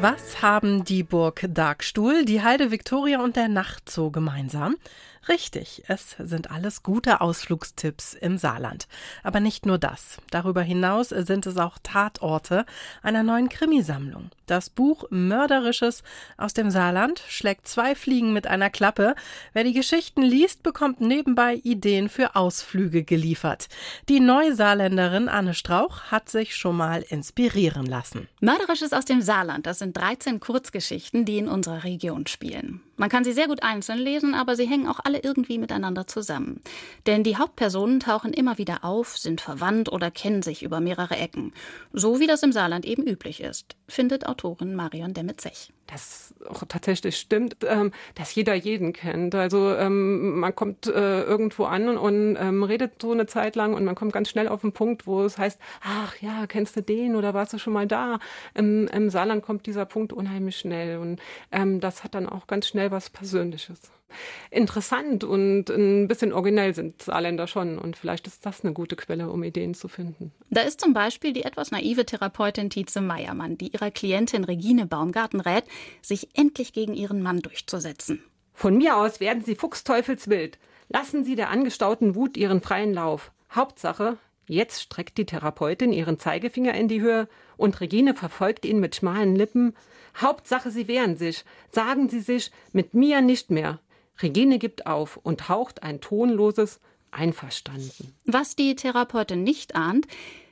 Was haben die Burg Darkstuhl, die Halde Viktoria und der Nachtzoo gemeinsam? Richtig, es sind alles gute Ausflugstipps im Saarland. Aber nicht nur das. Darüber hinaus sind es auch Tatorte einer neuen Krimisammlung. Das Buch Mörderisches aus dem Saarland schlägt zwei Fliegen mit einer Klappe. Wer die Geschichten liest, bekommt nebenbei Ideen für Ausflüge geliefert. Die Neusaarländerin Anne Strauch hat sich schon mal inspirieren lassen. Mörderisches aus dem Saarland, das sind 13 Kurzgeschichten, die in unserer Region spielen. Man kann sie sehr gut einzeln lesen, aber sie hängen auch alle irgendwie miteinander zusammen. Denn die Hauptpersonen tauchen immer wieder auf, sind verwandt oder kennen sich über mehrere Ecken. So wie das im Saarland eben üblich ist, findet Autorin Marion Demitzech das auch tatsächlich stimmt, ähm, dass jeder jeden kennt. Also ähm, man kommt äh, irgendwo an und, ähm, redet so eine Zeit lang und man kommt ganz schnell auf den Punkt, wo es heißt, ach ja, kennst du den oder warst du schon mal da? Im, Saarland kommt dieser Punkt unheimlich schnell und das hat dann auch ganz schnell was Persönliches interessant und ein bisschen originell sind Saarländer schon. Und vielleicht ist das eine gute Quelle, um Ideen zu finden. Da ist zum Beispiel die etwas naive Therapeutin Tietze Meiermann, die ihrer Klientin Regine Baumgarten rät, sich endlich gegen ihren Mann durchzusetzen. Von mir aus werden Sie fuchsteufelswild. Lassen Sie der angestauten Wut ihren freien Lauf. Hauptsache, jetzt streckt die Therapeutin ihren Zeigefinger in die Höhe und Regine verfolgt ihn mit schmalen Lippen. Hauptsache, Sie wehren sich. Sagen Sie sich, mit mir nicht mehr. Regine gibt auf und haucht ein tonloses Einverstanden. Was die Therapeutin nicht ahnt,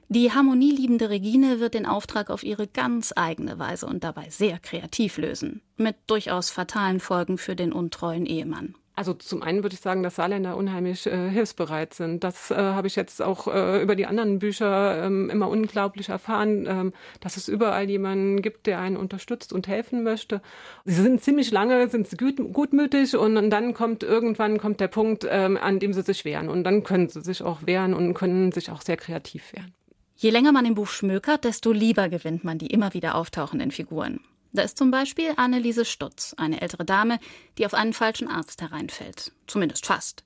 die harmonieliebende Regine wird den Auftrag auf ihre ganz eigene Weise und dabei sehr kreativ lösen, mit durchaus fatalen Folgen für den untreuen Ehemann. Also zum einen würde ich sagen, dass Saarländer unheimlich äh, hilfsbereit sind. Das äh, habe ich jetzt auch äh, über die anderen Bücher ähm, immer unglaublich erfahren, ähm, dass es überall jemanden gibt, der einen unterstützt und helfen möchte. Sie sind ziemlich lange, sind gut, gutmütig und, und, dann kommt irgendwann kommt der Punkt, ähm, an dem sie sich wehren. Und dann können sie sich auch wehren und können sich auch sehr kreativ wehren. Je länger man im Buch schmökert, desto lieber gewinnt man die immer wieder auftauchenden Figuren. Da ist zum Beispiel Anneliese Stutz, eine ältere Dame, die auf einen falschen Arzt hereinfällt. Zumindest fast.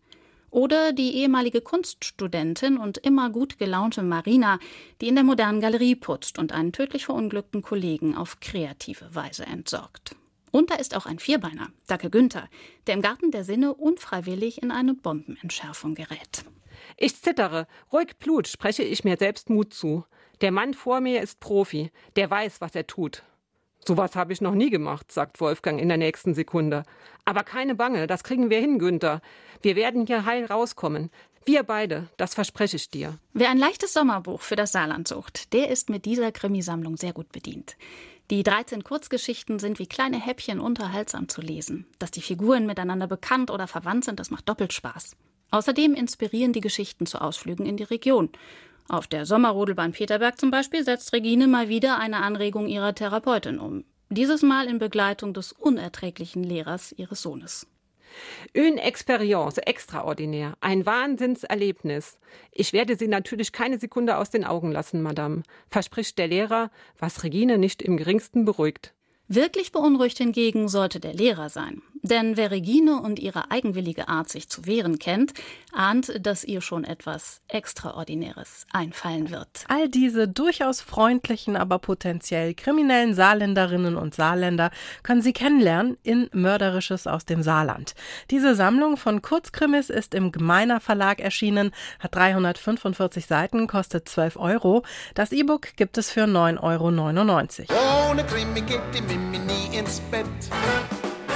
Oder die ehemalige Kunststudentin und immer gut gelaunte Marina, die in der modernen Galerie putzt und einen tödlich verunglückten Kollegen auf kreative Weise entsorgt. Und da ist auch ein Vierbeiner, Dacke Günther, der im Garten der Sinne unfreiwillig in eine Bombenentschärfung gerät. Ich zittere, ruhig Blut spreche ich mir selbst Mut zu. Der Mann vor mir ist Profi, der weiß, was er tut. Sowas habe ich noch nie gemacht, sagt Wolfgang in der nächsten Sekunde. Aber keine Bange, das kriegen wir hin, Günther. Wir werden hier heil rauskommen. Wir beide, das verspreche ich dir. Wer ein leichtes Sommerbuch für das Saarland sucht, der ist mit dieser Krimisammlung sehr gut bedient. Die 13 Kurzgeschichten sind wie kleine Häppchen unterhaltsam zu lesen. Dass die Figuren miteinander bekannt oder verwandt sind, das macht doppelt Spaß. Außerdem inspirieren die Geschichten zu Ausflügen in die Region. Auf der Sommerrodelbahn Peterberg zum Beispiel setzt Regine mal wieder eine Anregung ihrer Therapeutin um. Dieses Mal in Begleitung des unerträglichen Lehrers ihres Sohnes. Une Experience extraordinaire, ein Wahnsinnserlebnis. Ich werde Sie natürlich keine Sekunde aus den Augen lassen, Madame, verspricht der Lehrer, was Regine nicht im geringsten beruhigt. Wirklich beunruhigt hingegen sollte der Lehrer sein. Denn wer Regine und ihre eigenwillige Art, sich zu wehren kennt, ahnt, dass ihr schon etwas Extraordinäres einfallen wird. All diese durchaus freundlichen, aber potenziell kriminellen Saarländerinnen und Saarländer können Sie kennenlernen in Mörderisches aus dem Saarland. Diese Sammlung von Kurzkrimis ist im Gemeiner Verlag erschienen, hat 345 Seiten, kostet 12 Euro. Das E-Book gibt es für 9,99 Euro. Ohne Krimi geht die Mimi nie ins Bett.